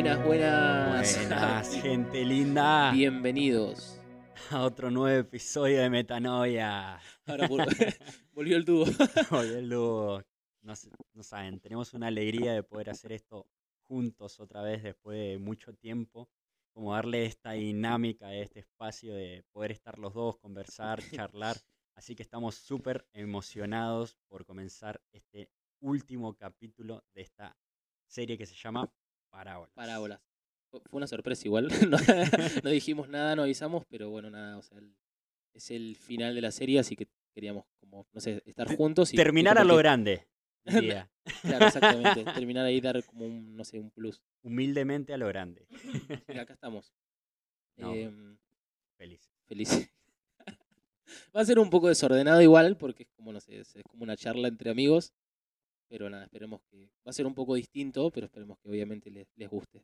Buenas, buenas. Buenas, gente linda. Bienvenidos. A otro nuevo episodio de Metanoia. Ahora vol- volvió el dúo. Hoy el dúo, no, no saben, tenemos una alegría de poder hacer esto juntos otra vez después de mucho tiempo. Como darle esta dinámica, este espacio de poder estar los dos, conversar, charlar. Así que estamos súper emocionados por comenzar este último capítulo de esta serie que se llama Parábolas. Parábolas. Fu- Fue una sorpresa igual. No, no dijimos nada, no avisamos, pero bueno, nada, o sea, el- es el final de la serie, así que queríamos como, no sé, estar juntos y y Terminar a lo grande. diría. Claro, exactamente. Terminar ahí dar como un, no sé, un plus. Humildemente a lo grande. Y acá estamos. No. Em, Feliz. feliz. Va a ser un poco desordenado igual, porque es como, no sé, es como una charla entre amigos. Pero nada, esperemos que. Va a ser un poco distinto, pero esperemos que obviamente les, les guste.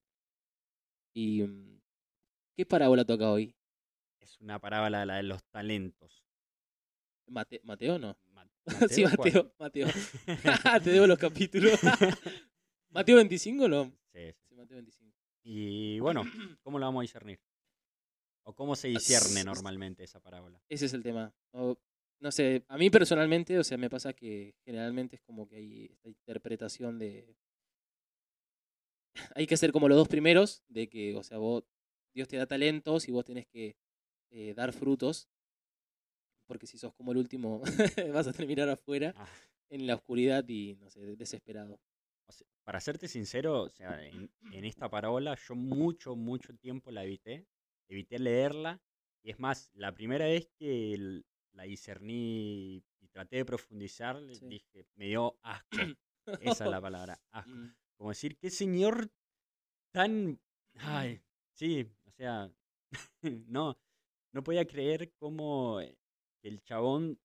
¿Y qué parábola toca hoy? Es una parábola la de los talentos. Mate- ¿Mateo no? Ma- sí, ¿cuál? Mateo, Mateo. Te debo los capítulos. ¿Mateo 25 no? Sí, sí. Sí, Mateo 25. Y bueno, ¿cómo lo vamos a discernir? ¿O cómo se discierne s- normalmente esa parábola? Ese es el tema. O, no sé, a mí personalmente, o sea, me pasa que generalmente es como que hay esta interpretación de... Hay que ser como los dos primeros, de que, o sea, vos, Dios te da talentos y vos tenés que eh, dar frutos, porque si sos como el último, vas a terminar afuera, Ah, en la oscuridad y, no sé, desesperado. o sea, para serte sincero, o sea, en, en esta parábola yo mucho, mucho tiempo la evité. Evité leerla. Y es más, la primera vez que l- la discerní y traté de profundizar, le Sí. dije, me dio asco. Esa es la palabra, asco. Mm, Como decir, qué señor tan... Ay, sí, o sea, no, no podía creer cómo eh, el chabón,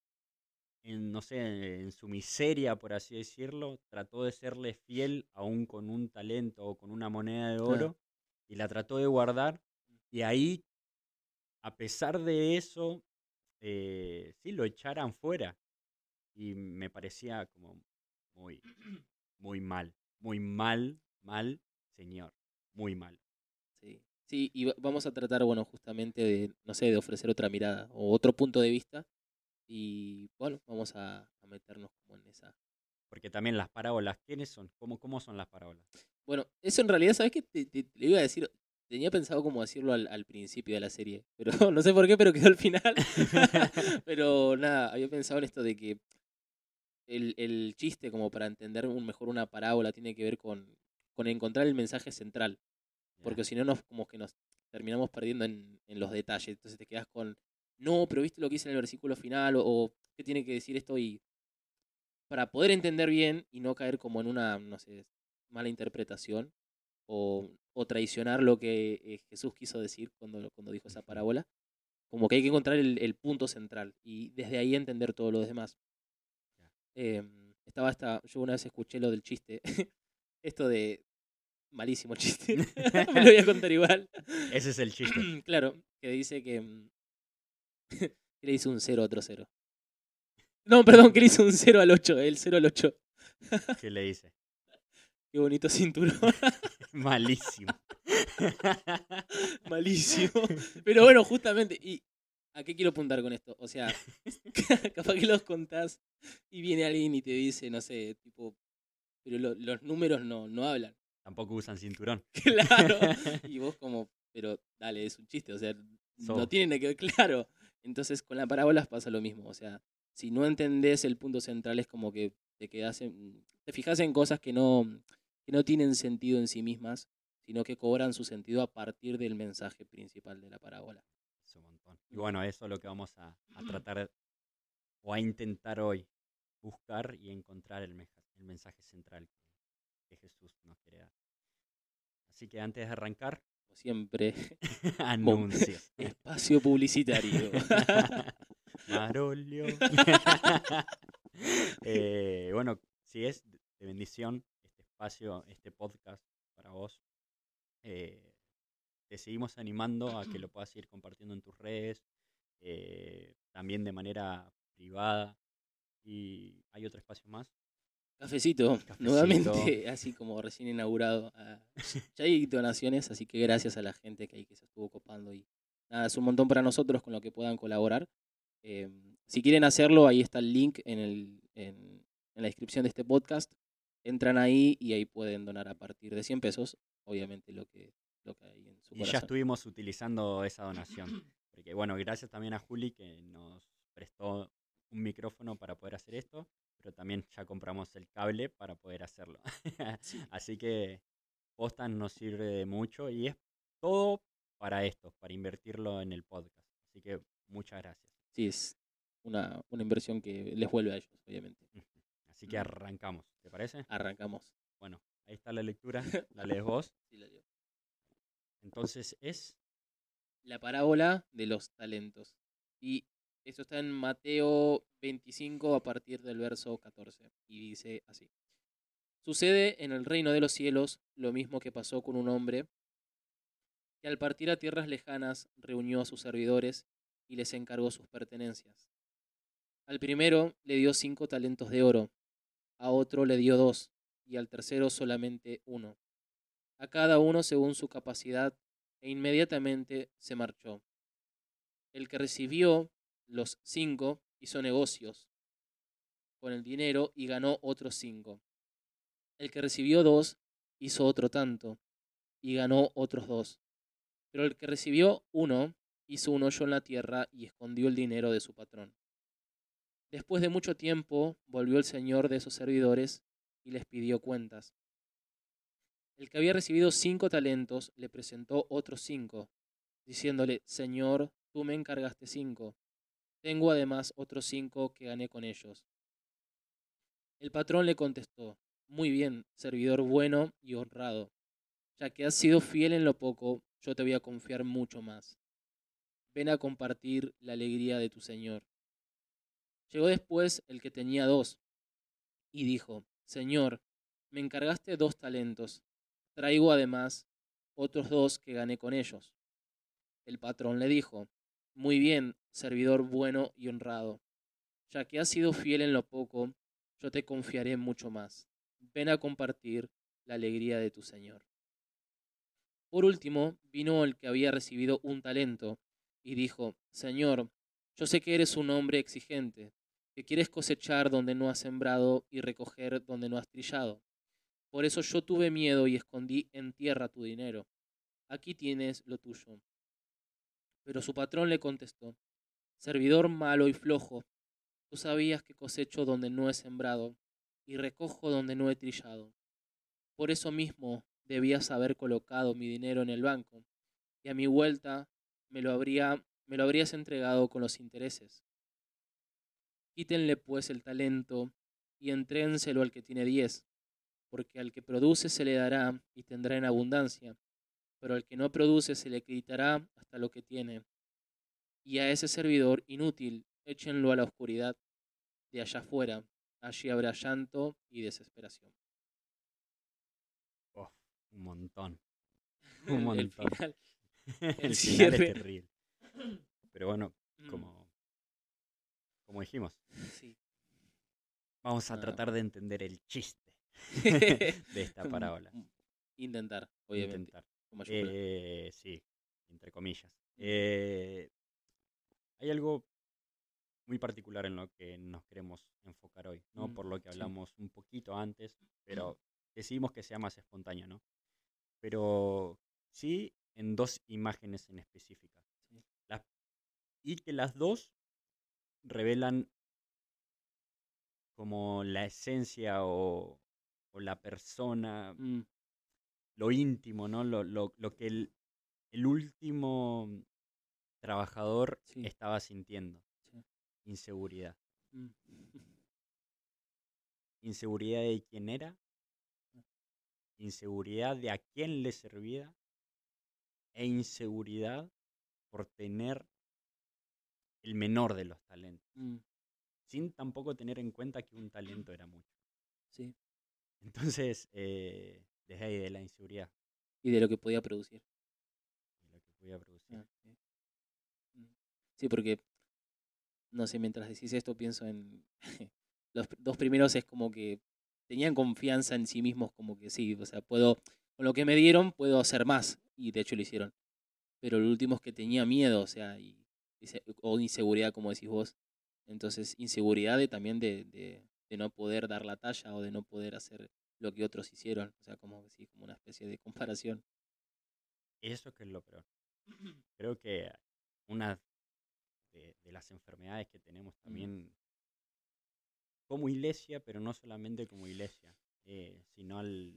en, no sé, en su miseria, por así decirlo, trató de serle fiel aún con un talento o con una moneda de oro y la trató de guardar y ahí, a pesar de eso, eh, sí, lo echaran fuera y me parecía como muy, muy mal, muy mal, mal, señor, muy mal. Sí, sí, y va- vamos a tratar, bueno, justamente de, no sé, de ofrecer otra mirada o otro punto de vista. Y bueno, vamos a, a meternos como en esa. Porque también las parábolas, ¿quiénes son? ¿Cómo, cómo son las parábolas? Bueno, eso en realidad, ¿sabes qué? Te, te- te iba a decir, tenía pensado como decirlo al, al principio de la serie, pero no sé por qué, pero quedó al final. pero nada, había pensado en esto de que el, el chiste, como para entender un, mejor una parábola, tiene que ver con, con encontrar el mensaje central. porque si no nos como que nos terminamos perdiendo en, en los detalles. Entonces te quedas con, no, pero viste lo que dice en el versículo final, o, o qué tiene que decir esto, y para poder entender bien y no caer como en una, no sé, mala interpretación, o, o traicionar lo que eh, Jesús quiso decir cuando, cuando dijo esa parábola, como que hay que encontrar el, el punto central y desde ahí entender todo lo demás. Em, estaba hasta, yo una vez escuché lo del chiste, esto de, malísimo el chiste, me lo voy a contar igual. Ese es el chiste. claro, que dice que, mm, que le hizo un 0 a otro 0. No, perdón, que le hizo un 0 al 8, el 0 al 8. ¿Qué le dice? Qué bonito cinturón, Malísimo. malísimo. Pero bueno, justamente, ¿y a qué quiero apuntar con esto? O sea, capaz que los contás y viene alguien y te dice, no sé, tipo, pero lo- los números no, no hablan. Tampoco usan cinturón. Claro. Y vos como, pero dale, es un chiste, o sea, no So. tiene nada que ver, claro. Entonces con las parábolas pasa lo mismo, o sea, si no entendés el punto central es como que te quedás en, te fijas en cosas que no, que no tienen sentido en sí mismas, sino que cobran su sentido a partir del mensaje principal de la parábola. Es un montón. Y bueno, eso es lo que vamos a, a tratar o a intentar hoy. Buscar y encontrar el, mensaje central que, Jesús nos quiere dar. Así que antes de arrancar, Como siempre, anuncios. espacio publicitario. Marolio. Eh, bueno, si es de bendición espacio, este podcast para vos, eh, te seguimos animando a que lo puedas ir compartiendo en tus redes, eh, también de manera privada. Y hay otro espacio más. Cafecito, Cafecito. nuevamente, así como recién inaugurado. Ah, ya hay donaciones, así que gracias a la gente que ahí que se estuvo copando y nada, es un montón para nosotros con lo que puedan colaborar. Eh, si quieren hacerlo, ahí está el link en, el, en, en la descripción de este podcast. Entran ahí y ahí pueden donar a partir de 100 pesos, obviamente lo que, lo que hay en su Y ya estuvimos utilizando esa donación. Porque bueno, gracias también a Juli que nos prestó un micrófono para poder hacer esto, pero también ya compramos el cable para poder hacerlo. Sí. Así que Postas nos sirve de mucho y es todo para esto, para invertirlo en el podcast. Así que muchas gracias. Sí, es una, una inversión que les vuelve a ellos, obviamente. Ujú. Así que arrancamos, ¿te parece? Arrancamos. Bueno, ahí está la lectura, la lees vos. Sí, la leo. Entonces es La parábola de los talentos. Y esto está en Mateo 25 a partir del verso 14. Y dice así. Sucede en el reino de los cielos lo mismo que pasó con un hombre que al partir a tierras lejanas reunió a sus servidores y les encargó sus pertenencias. Al primero le dio cinco talentos de oro, a otro le dio dos, y al tercero solamente uno. A cada uno según su capacidad, e inmediatamente se marchó. El que recibió los cinco hizo negocios con el dinero y ganó otros cinco. El que recibió dos hizo otro tanto y ganó otros dos. Pero el que recibió uno hizo un hoyo en la tierra y escondió el dinero de su patrón. Después de mucho tiempo volvió el señor de esos servidores y les pidió cuentas. El que había recibido cinco talentos le presentó otros cinco, diciéndole, Señor, tú me encargaste cinco. Tengo además otros cinco que gané con ellos. El patrón le contestó, Muy bien, servidor bueno y honrado. Ya que has sido fiel en lo poco, yo te voy a confiar mucho más. Ven a compartir la alegría de tu Señor. Llegó después el que tenía dos, y dijo, Señor, me encargaste dos talentos. Traigo además otros dos que gané con ellos. El patrón le dijo, Muy bien, servidor bueno y honrado. Ya que has sido fiel en lo poco, yo te confiaré mucho más. Ven a compartir la alegría de tu Señor. Por último, vino el que había recibido un talento, y dijo, Señor, yo sé que eres un hombre exigente, que quieres cosechar donde no has sembrado y recoger donde no has trillado. Por eso yo tuve miedo y escondí en tierra tu dinero. Aquí tienes lo tuyo. Pero su patrón le contestó, Servidor malo y flojo, tú sabías que cosecho donde no he sembrado y recojo donde no he trillado. Por eso mismo debías haber colocado mi dinero en el banco, y a mi vuelta me lo, habría, me lo habrías entregado con los intereses. Quítenle pues el talento y entrénselo al que tiene diez, porque al que produce se le dará y tendrá en abundancia, pero al que no produce se le quitará hasta lo que tiene. Y a ese servidor inútil échenlo a la oscuridad de allá afuera, allí habrá llanto y desesperación. uf, un montón. El- Un el montón. final. el final es terrible. Pero bueno, Mm, como, como dijimos, sí. vamos a Ah. tratar de entender el chiste de esta parábola. Intentar, obviamente. Intentar. con. Eh, sí, entre comillas. Eh, hay algo muy particular en lo que nos queremos enfocar hoy, ¿no? Mm, Por lo que sí. hablamos un poquito antes, pero decidimos que sea más espontáneo, ¿no? Pero sí en dos imágenes en específicas. Sí. Las- y que las dos revelan como la esencia o, o la persona Mm, lo íntimo, ¿no? Lo, lo, lo que el, el último trabajador Sí. estaba sintiendo. Sí. Inseguridad. mm. Inseguridad de quién era. Inseguridad de a quién le servía. E inseguridad por tener el menor de los talentos. Mm, Sin tampoco tener en cuenta que un talento era mucho. sí. Entonces, eh, desde ahí de la inseguridad, Y de lo que podía producir. de lo que podía producir. Ah, sí. Mm. Sí, porque, no sé, mientras decís esto pienso en... los dos primeros es como que tenían confianza en sí mismos, como que sí, o sea, puedo, con lo que me dieron, puedo hacer más. Y de hecho lo hicieron. Pero el último es que tenía miedo, o sea, y, o inseguridad, como decís vos. Entonces, inseguridad de, también de, de, de, no poder dar la talla o de no poder hacer lo que otros hicieron. O sea, como, sí, como una especie de comparación. Eso que es lo peor. Creo que una de, de las enfermedades que tenemos Mm. también como iglesia, pero no solamente como iglesia, eh, sino al,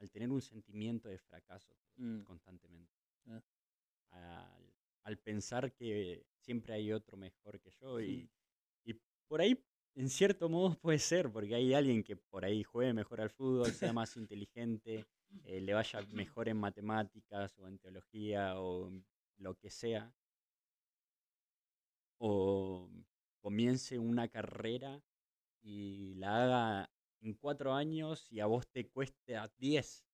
al tener un sentimiento de fracaso Mm, constantemente. Ah. Al, al pensar que siempre hay otro mejor que yo y, y por ahí, en cierto modo, puede ser, porque hay alguien que por ahí juegue mejor al fútbol, sea más inteligente, eh, le vaya mejor en matemáticas o en teología o lo que sea, o comience una carrera y la haga en cuatro años y a vos te cueste a diez.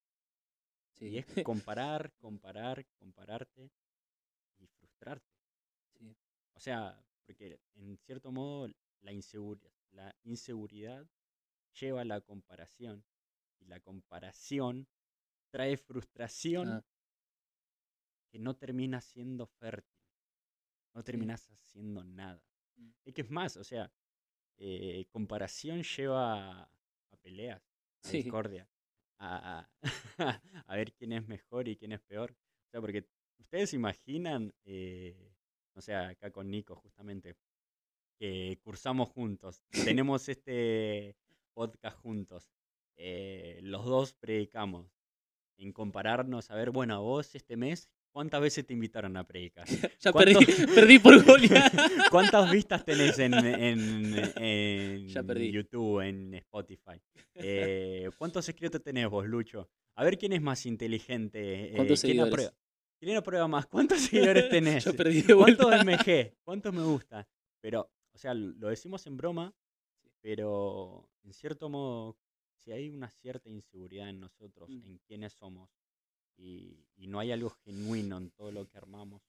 Y es comparar, comparar, compararte sí. O sea, porque en cierto modo la inseguridad, la inseguridad lleva a la comparación y la comparación trae frustración Ah, que no termina siendo fértil, no terminas haciendo nada. Mm. Es que es más, o sea, eh, comparación lleva a, a peleas, a Sí. discordia, a, a- a ver quién es mejor y quién es peor. O sea, porque ustedes imaginan, eh, o sea, acá con Nico justamente, que cursamos juntos, tenemos este podcast juntos, eh, los dos predicamos, en compararnos, a ver, bueno, a vos este mes, ¿cuántas veces te invitaron a predicar? Ya ¿Cuánto- perdí, perdí por Goliat. ¿Cuántas vistas tenés en, en- en Ya perdí. YouTube, en Spotify? Eh, ¿Cuántos escritos tenés vos, Lucho? A ver quién es más inteligente. eh, ¿Cuántos ¿quién, seguidores? Quién aprueba más? ¿Cuántos seguidores tenés? Ya perdí de vuelta. ¿Cuántos MG? ¿Cuántos me gusta? Pero, o sea, lo decimos en broma, pero en cierto modo, si hay una cierta inseguridad en nosotros, Mm. en quiénes somos, y, y no hay algo genuino en todo lo que armamos,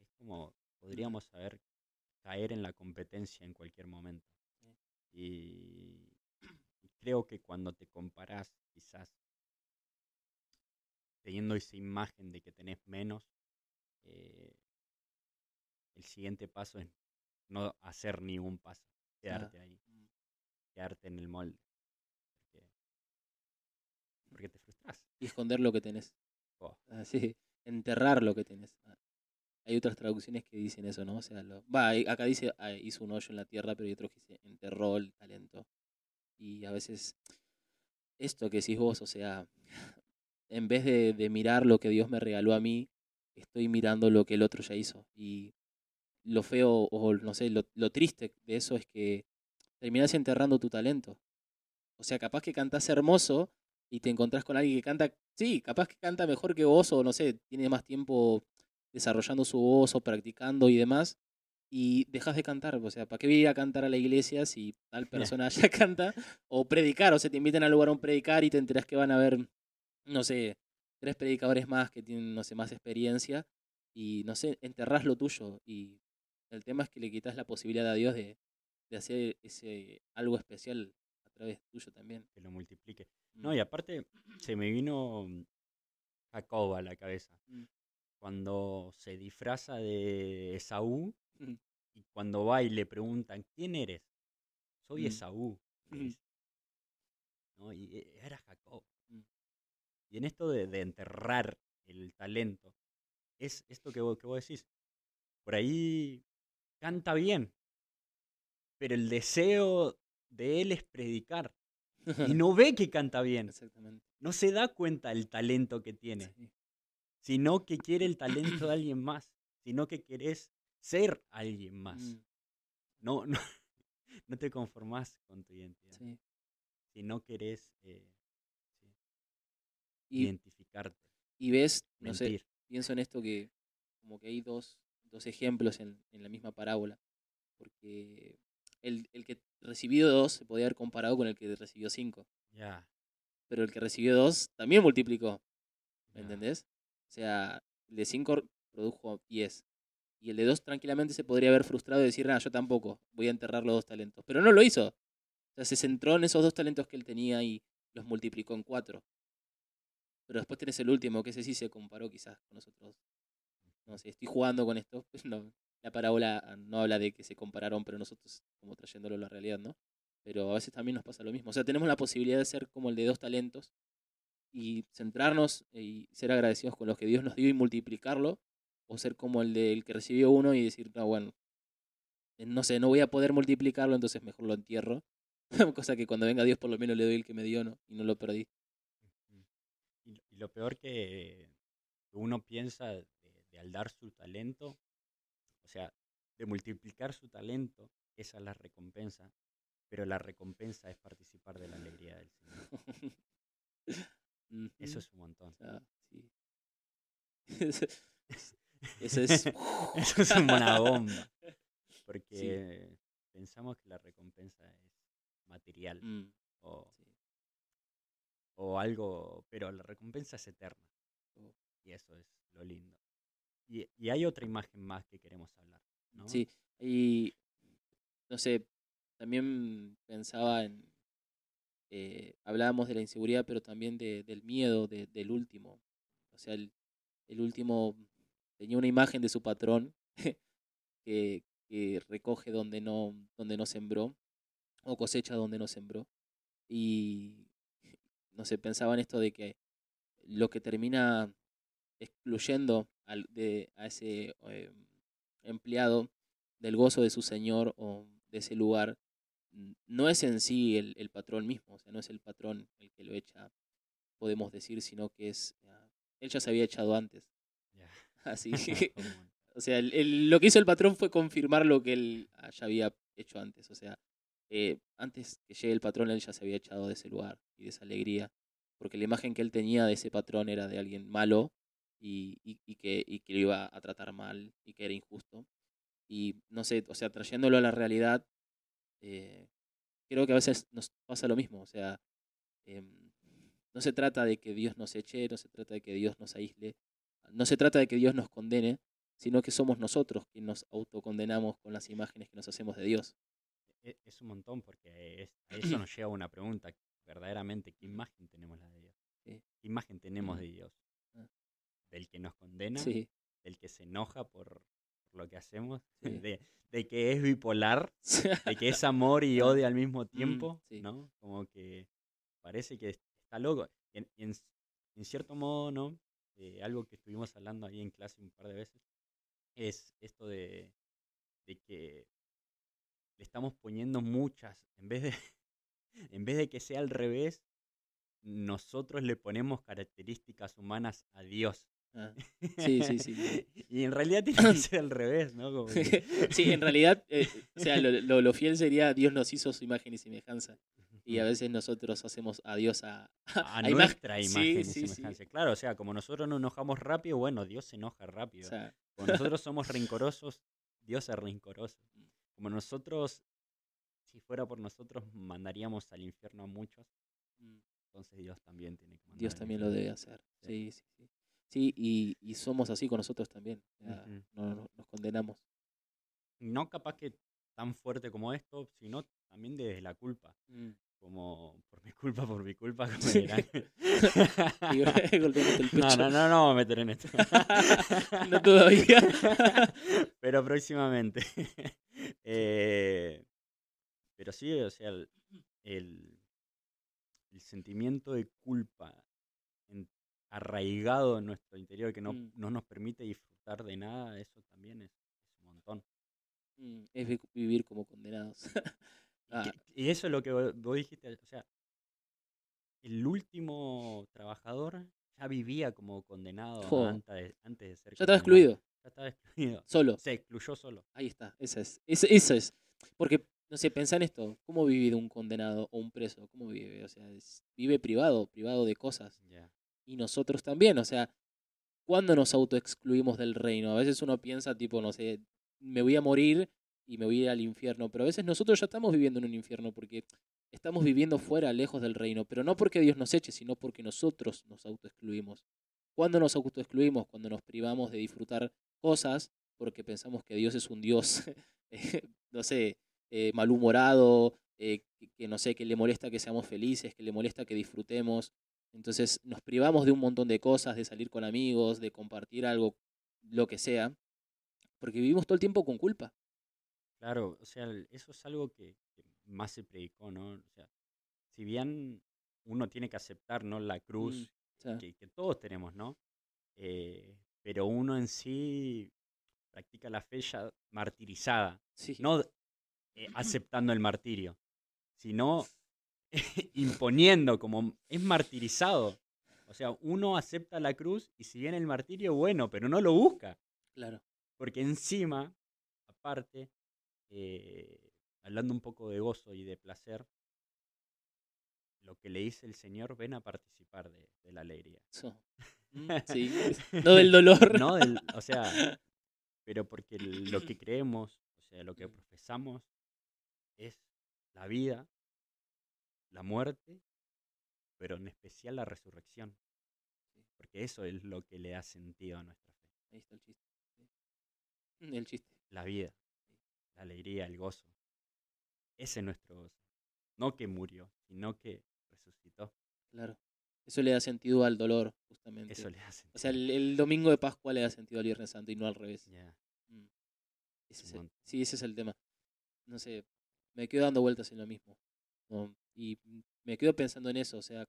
es como podríamos saber caer en la competencia en cualquier momento. Y, y creo que cuando te comparás, quizás teniendo esa imagen de que tenés menos, eh, el siguiente paso es no hacer ningún paso, quedarte ahí, Mm. quedarte en el molde. Porque, porque te frustras. Y esconder lo que tenés. Oh. Así, enterrar lo que tenés. Ah, Hay otras traducciones que dicen eso, ¿no? O sea, lo, va, acá dice ah, hizo un hoyo en la tierra, pero hay otros que dice enterró el talento. Y a veces, esto que decís vos, o sea, en vez de, de mirar lo que Dios me regaló a mí, estoy mirando lo que el otro ya hizo. Y lo feo, o no sé, lo, lo triste de eso es que terminás enterrando tu talento. O sea, capaz que cantás hermoso y te encontrás con alguien que canta, sí, capaz que canta mejor que vos o no sé, tiene más tiempo desarrollando su voz o practicando y demás, y dejas de cantar. O sea, ¿para qué voy a ir a cantar a la iglesia si tal persona ya canta? O predicar, o sea, te invitan al lugar a un predicar y te enterás que van a haber, no sé, tres predicadores más que tienen, no sé, más experiencia, y no sé, enterrás lo tuyo. Y el tema es que le quitas la posibilidad a Dios de, de hacer ese algo especial a través tuyo también. que lo multiplique. Mm. No, y aparte se me vino mm, Jacob a la cabeza. Mm. Cuando se disfraza de Esaú Mm. y cuando va y le preguntan, ¿quién eres? Soy Mm. Esaú. Mm. ¿No? Y e- era Jacob. Y en esto de, de enterrar el talento, es esto que vos, que vos decís. Por ahí canta bien, pero el deseo de él es predicar. Y no ve que canta bien. Exactamente. No se da cuenta el talento que tiene, Sí. sino que quiere el talento de alguien más, sino que querés ser alguien más. Mm, No, no, no te conformás con tu identidad, sí. sino querés eh, Y, identificarte, y ves, no sé, pienso en esto que como que hay dos, dos ejemplos en, en la misma parábola. Porque el, el que recibió dos se podía haber comparado con el que recibió cinco. Ya, Pero el que recibió dos también multiplicó. ¿Me entendés? O sea, el de cinco produjo 10. Y el de dos tranquilamente se podría haber frustrado y decir, nada, yo tampoco, voy a enterrar los dos talentos. Pero no lo hizo. O sea, se centró en esos dos talentos que él tenía y los multiplicó en cuatro. Pero después tenés el último, que ese sí se comparó quizás con nosotros. No sé, estoy jugando con esto. No, la parábola no habla de que se compararon, pero nosotros como trayéndolo a la realidad, ¿no? Pero a veces también nos pasa lo mismo. O sea, tenemos la posibilidad de ser como el de dos talentos y centrarnos y ser agradecidos con lo que Dios nos dio y multiplicarlo, o ser como el del que recibió uno y decir, no, bueno, eh, no sé, no voy a poder multiplicarlo, entonces mejor lo entierro. Cosa que cuando venga Dios por lo menos le doy el que me dio ¿no? y no lo perdí. Lo peor que uno piensa de, al dar su talento, o sea, de multiplicar su talento, esa es la recompensa, pero la recompensa es participar de la alegría del Señor. Eso es un montón. sí. Eso es... Eso es una bomba. Porque pensamos que la recompensa es material mm, o, o, algo, pero la recompensa es eterna. Y eso es lo lindo. Y, y, hay otra imagen más que queremos hablar. ¿no? Sí, y no sé, también pensaba en, eh, hablábamos de la inseguridad, pero también de, del miedo del último. O sea, el, el último tenía una imagen de su patrón que, que recoge donde no, donde no sembró o cosecha donde no sembró. Y no sé, pensaba en esto de que lo que termina excluyendo al, de, a ese eh, empleado del gozo de su señor o de ese lugar no es en sí el, el, patrón mismo, o sea, no es el patrón el que lo echa, podemos decir, sino que es, ah, él ya se había echado antes. Así O sea, lo que hizo el patrón fue confirmar lo que él ya había hecho antes. O sea, eh, antes que llegue el patrón, él ya se había echado de ese lugar y de esa alegría. Porque la imagen que él tenía de ese patrón era de alguien malo y, que lo iba a tratar mal y que era injusto. Y no sé, o sea, trayéndolo a la realidad, eh, creo que a veces nos pasa lo mismo. O sea, em, no se trata de que Dios nos eche, no se trata de que Dios nos aísle, no se trata de que Dios nos condene, sino que somos nosotros quienes nos autocondenamos con las imágenes que nos hacemos de Dios. E, es un montón porque a eso nos lleva una pregunta, verdaderamente, ¿qué imagen tenemos la de Dios? ¿Qué imagen tenemos mm. de Dios? Ah. ¿Del que nos condena? ¿Del que se enoja por, lo que hacemos? De, que es bipolar? ¿De que es amor y odio al mismo mm, tiempo? ¿no? Como que parece que está loco. En, en, cierto modo, ¿no? Eh, algo que estuvimos hablando ahí en clase un par de veces, es esto de, que le estamos poniendo muchas, en vez de, en vez de que sea al revés, nosotros le ponemos características humanas a Dios. Ah, sí, sí, sí. y en realidad tiene que ser al revés, ¿no? sí, en realidad, eh, o sea, lo, lo, fiel sería Dios nos hizo su imagen y semejanza. Y a veces nosotros hacemos a Dios a, a, nuestra imagen y semejanza. Claro, o sea, como nosotros nos enojamos rápido, bueno, Dios se enoja rápido. Como nosotros somos rencorosos, Dios es rencoroso. Como nosotros, si fuera por nosotros, mandaríamos al infierno a muchos. Mm. Entonces Dios también tiene que mandar Dios también lo debe hacer. Sí, sí, sí. Sí, y, y somos así con nosotros también. no, nos condenamos. No capaz que tan fuerte como esto, sino también desde la culpa. Mm como por mi culpa, por mi culpa, como no, no, no, no vamos a meter en esto. no todavía. pero próximamente. Eh, pero sí, o sea, el, el, sentimiento de culpa arraigado en nuestro interior que no, mm. no, nos permite disfrutar de nada, eso también es, es un montón. Mm, es vivir como condenados. Ah. Y eso es lo que vos dijiste, o sea, el último trabajador ya vivía como condenado antes, de, antes de ser Ya estaba excluido. Ya estaba excluido. Solo. Se excluyó solo. Ahí está, eso es. Eso, es. Porque, no sé, pensá en esto. ¿Cómo vive un condenado o un preso? ¿Cómo vive? O sea, vive privado, privado de cosas. Y nosotros también, o sea, ¿cuándo nos autoexcluimos del reino? A veces uno piensa, tipo, no sé, me voy a morir y me voy a ir al infierno. Pero a veces nosotros ya estamos viviendo en un infierno porque estamos viviendo fuera, lejos del reino. Pero no porque Dios nos eche, sino porque nosotros nos autoexcluimos. ¿Cuándo nos autoexcluimos? Cuando nos privamos de disfrutar cosas porque pensamos que Dios es un Dios, no sé, eh, malhumorado, eh, que, que, no sé, que le molesta que seamos felices, que le molesta que disfrutemos. Entonces nos privamos de un montón de cosas, de salir con amigos, de compartir algo, lo que sea, porque vivimos todo el tiempo con culpa. Claro, o sea, eso es algo que, que más se predicó, ¿no? O sea, si bien uno tiene que aceptar, ¿no? La Mm, cruz o sea, que, que todos tenemos, ¿no? Eh, pero uno en sí practica la fe ya martirizada, sí, no eh, aceptando el martirio, sino imponiendo como es martirizado. O sea, uno acepta la cruz y si viene el martirio, bueno, pero no lo busca. claro. Porque encima, aparte, eh, hablando un poco de gozo y de placer, lo que le dice el Señor, ven a participar de, de la alegría. Eso. Sí, no del dolor. No, del- o sea, pero porque lo que creemos, o sea, lo que profesamos es la vida, la muerte, pero en especial la resurrección. Porque eso es lo que le da sentido a nuestra fe. Ahí está el chiste. Mm, El chiste. La vida, la alegría, el gozo. Ese es nuestro gozo. No que murió, sino que resucitó. Claro. Eso le da sentido al dolor, justamente. Eso le da sentido. O sea, el, el domingo de Pascua le da sentido al Viernes Santo y no al revés. Ya, Mm. Ese un es el- montón. sí, ese es el tema. No sé, me quedo dando vueltas en lo mismo. ¿no? Y me quedo pensando en eso, o sea,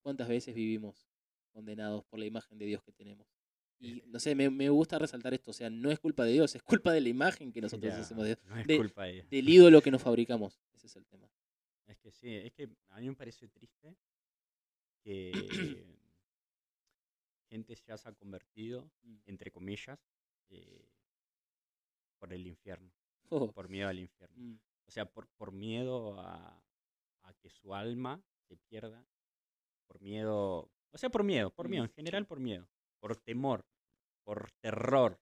cuántas veces vivimos condenados por la imagen de Dios que tenemos. Y no sé, me, me gusta resaltar esto, o sea, no es culpa de Dios, es culpa de la imagen que nosotros Ya, hacemos de Dios, no es de- culpa de ella. del ídolo que nos fabricamos. Ese es el tema. Es que sí, es que a mí me parece triste que gente ya se ha convertido, Mm. entre comillas, eh, por el infierno, Oh, por miedo al infierno. mm, O sea, por, por miedo a, a que su alma se pierda, por miedo, o sea, por miedo, por miedo, Mm, en general por miedo, por temor, por terror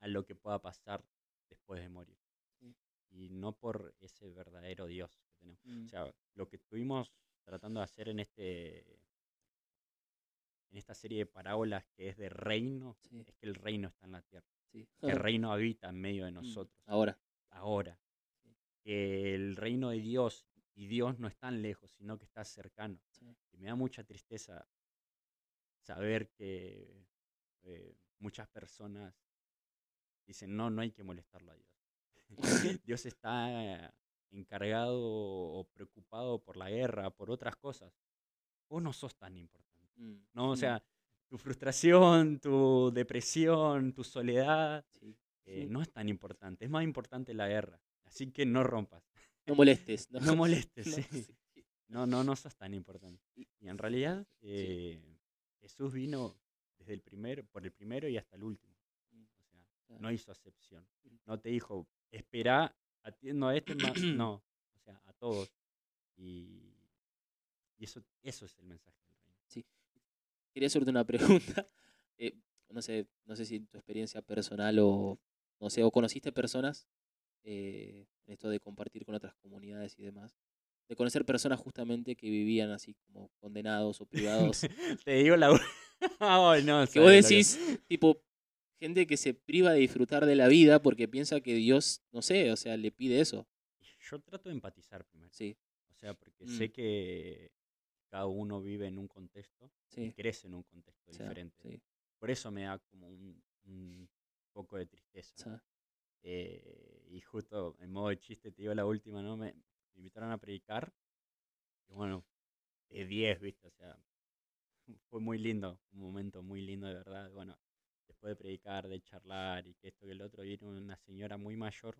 a lo que pueda pasar después de morir. Sí. Y no por ese verdadero Dios que tenemos. mm, O sea, lo que estuvimos tratando de hacer en este en esta serie de parábolas que es de reino, sí, es que el reino está en la tierra, sí. que el reino habita en medio de Mm, nosotros, Ahora. ahora. Sí. Que el reino de Dios y Dios no están lejos, sino que está cercano. Y me da mucha tristeza saber que eh, muchas personas dicen, no, no hay que molestarlo a Dios. Dios está encargado o preocupado por la guerra, por otras cosas. Vos no sos tan importante. Mm, ¿no? O mm, sea, tu frustración, tu depresión, tu soledad, sí. eh, Sí. no es tan importante. Es más importante la guerra. Así que no rompas. No molestes. No, No molestes, No, sí. sí. No, no, no sos tan importante. Y- en realidad, eh, Jesús vino desde el primero, por el primero y hasta el último. Mm, O sea, claro. no hizo acepción. No te dijo, espera, atiendo a este, ma-". no. O sea, a todos. Y, y eso, eso es el mensaje del reino. Quería hacerte una pregunta. eh, no sé, no sé si en tu experiencia personal o no sé, o conociste personas eh, en esto de compartir con otras comunidades y demás. De conocer personas justamente que vivían así como condenados o privados. Te digo la. Ay, no, que vos decís, tipo, gente que se priva de disfrutar de la vida porque piensa que Dios, no sé, o sea, le pide eso. Yo trato de empatizar primero. Sí, O sea, porque Mm. sé que cada uno vive en un contexto y crece en un contexto o sea, diferente. sí, Por eso me da como un, un poco de tristeza. o sea, Eh, y justo en modo de chiste, te digo la última, ¿no? Me, me invitaron a predicar. Y bueno, de 10, ¿viste? O sea, fue muy lindo, un momento muy lindo de verdad. Bueno, después de predicar, de charlar y que esto que el otro, vino una señora muy mayor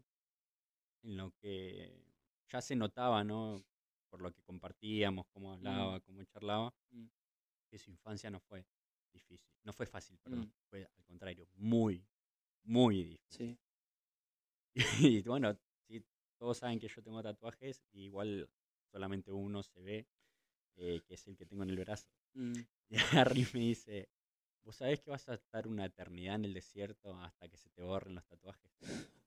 en lo que ya se notaba, ¿no? Por lo que compartíamos, cómo hablaba, cómo charlaba, Mm. que su infancia no fue difícil, no fue fácil, perdón, Mm. fue al contrario, muy, muy difícil. sí. Y bueno, sí, todos saben que yo tengo tatuajes, y igual solamente uno se ve, eh, que es el que tengo en el brazo. Mm. Y Harry me dice, ¿vos sabés que vas a estar una eternidad en el desierto hasta que se te borren los tatuajes?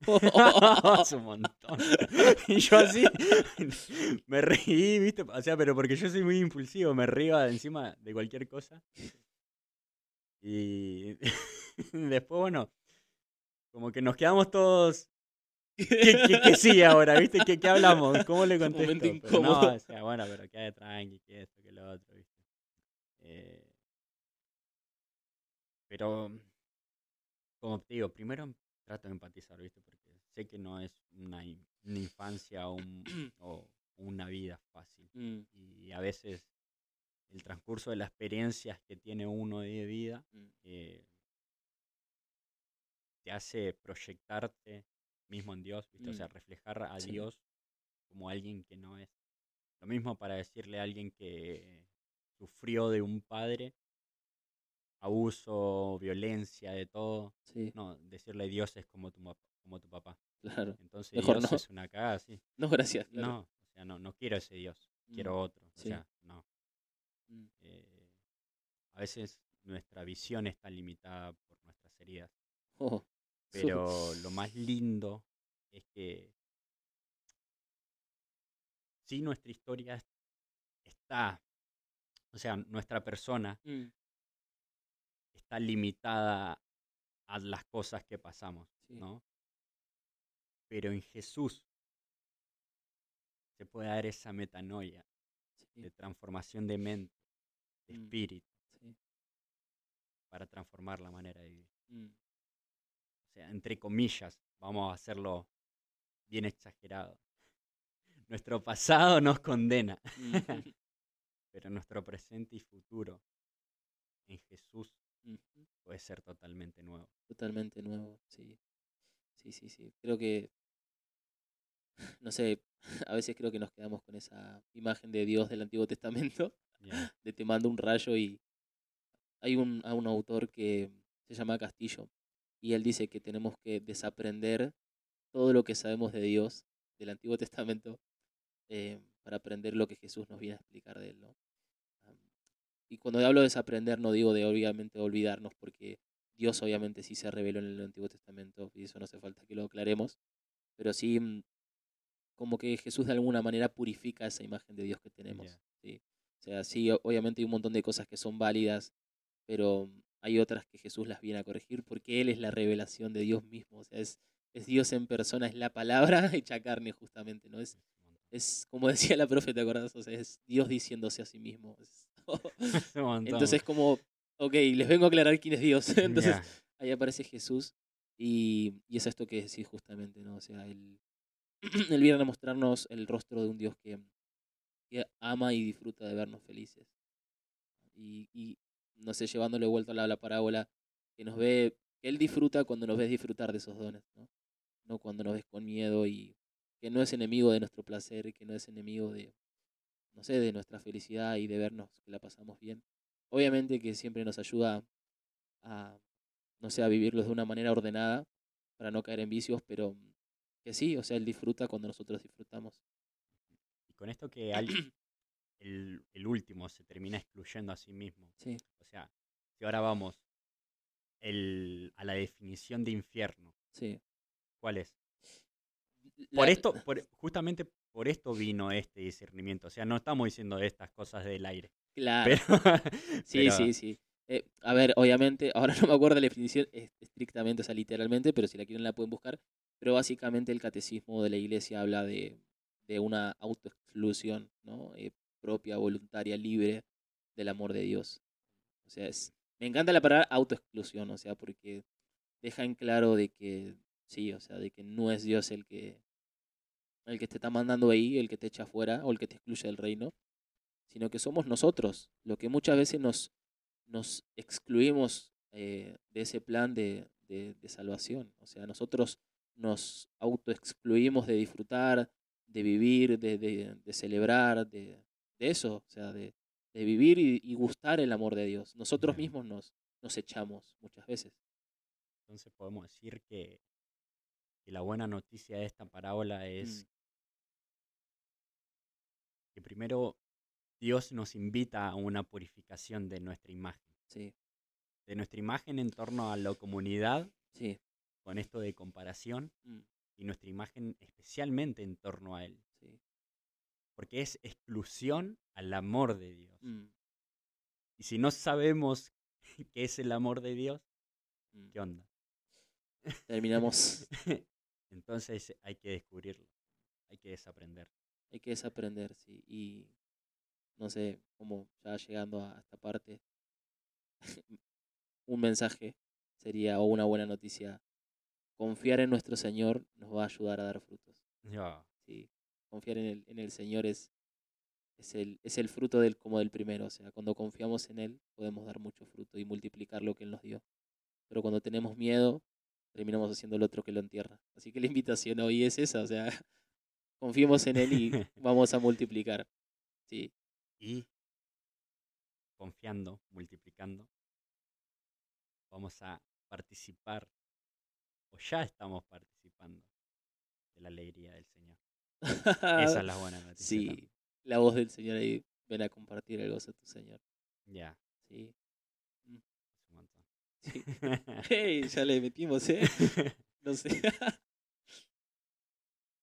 es un montón. y yo así me reí, ¿viste? O sea, pero porque yo soy muy impulsivo, me río encima de cualquier cosa. Y después, bueno, como que nos quedamos todos ¿Qué, qué, ahora? ¿Viste? ¿Qué, qué hablamos? ¿Cómo le contesto? Pero no, o sea, bueno, pero quede tranqui, que esto, que lo otro, ¿viste? Eh, pero, como te digo, primero trato de empatizar, ¿viste? Porque sé que no es una, in- una infancia o, un- o una vida fácil. Mm, Y a veces el transcurso de las experiencias que tiene uno de vida mm, eh, te hace proyectarte mismo en Dios, ¿viste? O sea, Mm. reflejar a Sí. Dios como alguien que no es. Lo mismo para decirle a alguien que sufrió de un padre abuso, violencia, de todo. sí, No, decirle Dios es como tu, como tu papá. claro. Entonces Mejor Dios no. es una cagada, sí. No, gracias. claro. No, o sea, no, no quiero ese Dios, Mm, quiero otro. O sea, no. mm, Eh, a veces nuestra visión está limitada por nuestras heridas. oh, Pero lo más lindo es que sí nuestra historia es- está, o sea, nuestra persona mm, está limitada a las cosas que pasamos, sí, ¿no? Pero en Jesús se puede dar esa metanoia sí, de transformación de mente, de Mm. espíritu, sí, para transformar la manera de vivir. mm, O sea, entre comillas, vamos a hacerlo bien exagerado. Nuestro pasado nos condena, mm, pero nuestro presente y futuro en Jesús mm, puede ser totalmente nuevo. Totalmente nuevo, sí. Sí, sí, sí. Creo que, no sé, a veces creo que nos quedamos con esa imagen de Dios del Antiguo Testamento, de te mando un rayo y hay un, a un autor que se llama Castillo y él dice que tenemos que desaprender todo lo que sabemos de Dios del Antiguo Testamento eh, para aprender lo que Jesús nos viene a explicar de él, ¿no? Y cuando hablo de desaprender no digo de obviamente olvidarnos porque Dios obviamente sí se reveló en el Antiguo Testamento y eso no hace falta que lo aclaremos, pero sí mm, como que Jesús de alguna manera purifica esa imagen de Dios que tenemos. Ya. ¿sí? O sea, sí, obviamente hay un montón de cosas que son válidas, pero hay otras que Jesús las viene a corregir porque Él es la revelación de Dios mismo. O sea, es, es Dios en persona, es la palabra hecha carne justamente, ¿no? Es, es como decía la profe, ¿te acordás? O sea, es Dios diciéndose a sí mismo. Es-. Entonces como, ok, les vengo a aclarar quién es Dios. Entonces Ya, ahí aparece Jesús y, y es esto que decís justamente, ¿no? O sea, él, él viene a mostrarnos el rostro de un Dios que, que ama y disfruta de vernos felices. Y, y no sé, llevándole vuelta a la, la parábola, que nos ve, que Él disfruta cuando nos ves disfrutar de esos dones, ¿no? No cuando nos ves con miedo y que no es enemigo de nuestro placer, que no es enemigo de, no sé, de nuestra felicidad y de vernos que la pasamos bien. Obviamente que siempre nos ayuda a, no sé, a vivirlos de una manera ordenada para no caer en vicios, pero que sí, o sea, Él disfruta cuando nosotros disfrutamos. Y con esto que el, el último se termina excluyendo a sí mismo. Sí, O sea, si ahora vamos el, a la definición de infierno, sí. ¿cuál es? La- Por esto, por- justamente por esto vino este discernimiento. O sea, no estamos diciendo estas cosas del aire. Claro. Pero, Sí, pero- sí, sí. Eh, a ver, obviamente, ahora no me acuerdo la definición es- estrictamente, o sea, literalmente, pero si la quieren la pueden buscar. Pero básicamente el catecismo de la iglesia habla de, de una autoexclusión, ¿no? Eh, propia, voluntaria, libre del amor de Dios. O sea, es, me encanta la palabra autoexclusión, o sea, porque deja en claro de que, sí, o sea, de que no es Dios el que, el que te está mandando ahí, el que te echa afuera o el que te excluye del reino, sino que somos nosotros, lo que muchas veces nos, nos excluimos eh, de ese plan de, de, de salvación. O sea, nosotros nos autoexcluimos de disfrutar, de vivir, de, de, celebrar, de, de eso, o sea, de, de vivir y, y gustar el amor de Dios. Nosotros mismos nos, nos echamos muchas veces. entonces podemos decir que, que la buena noticia de esta parábola es Mm. Que primero Dios nos invita a una purificación de nuestra imagen. Sí, De nuestra imagen en torno a la comunidad, sí, con esto de comparación, mm, y nuestra imagen especialmente en torno a Él. sí, Porque es exclusión al amor de Dios. mm, Y si no sabemos qué es el amor de Dios, mm. ¿qué onda? Terminamos Entonces hay que descubrirlo, hay que desaprender. Hay que desaprender, sí. Y no sé, como ya llegando a esta parte, un mensaje sería, o una buena noticia, confiar en nuestro Señor nos va a ayudar a dar frutos. Ya, Sí, confiar en el, en el Señor es, es, el, es el fruto del, como del primero. O sea, cuando confiamos en Él podemos dar mucho fruto y multiplicar lo que Él nos dio. Pero cuando tenemos miedo, terminamos haciendo el otro que lo entierra. Así que la invitación hoy es esa, o sea, confiemos en Él y vamos a multiplicar. Sí, Y confiando, multiplicando, vamos a participar, o ya estamos participando, de la alegría del Señor. Esa es la buena noticia. Sí, también. la voz del Señor ahí, ven a compartir el gozo de tu Señor. Ya, Sí, es un montón. sí. Hey, ya le metimos, ¿eh? No sé.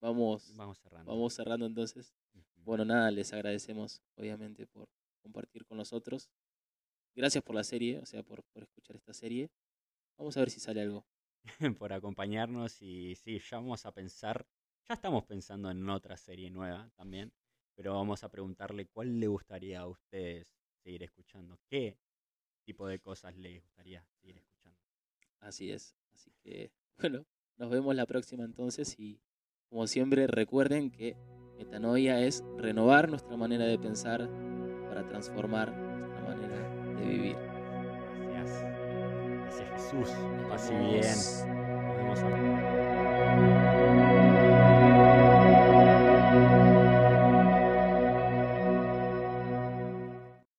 Vamos, Vamos cerrando. vamos cerrando entonces. Bueno, nada, les agradecemos obviamente por compartir con nosotros. Gracias por la serie, o sea, por, por escuchar esta serie. Vamos a ver si sale algo. por acompañarnos y sí, ya vamos a pensar, ya estamos pensando en otra serie nueva también, pero vamos a preguntarle cuál le gustaría a ustedes seguir escuchando, qué tipo de cosas les gustaría seguir escuchando. Así es. Así que, bueno, nos vemos la próxima entonces y como siempre recuerden que metanoia es renovar nuestra manera de pensar para transformar nuestra manera de vivir. Gracias. Gracias Jesús. Pase bien. Nos vemos.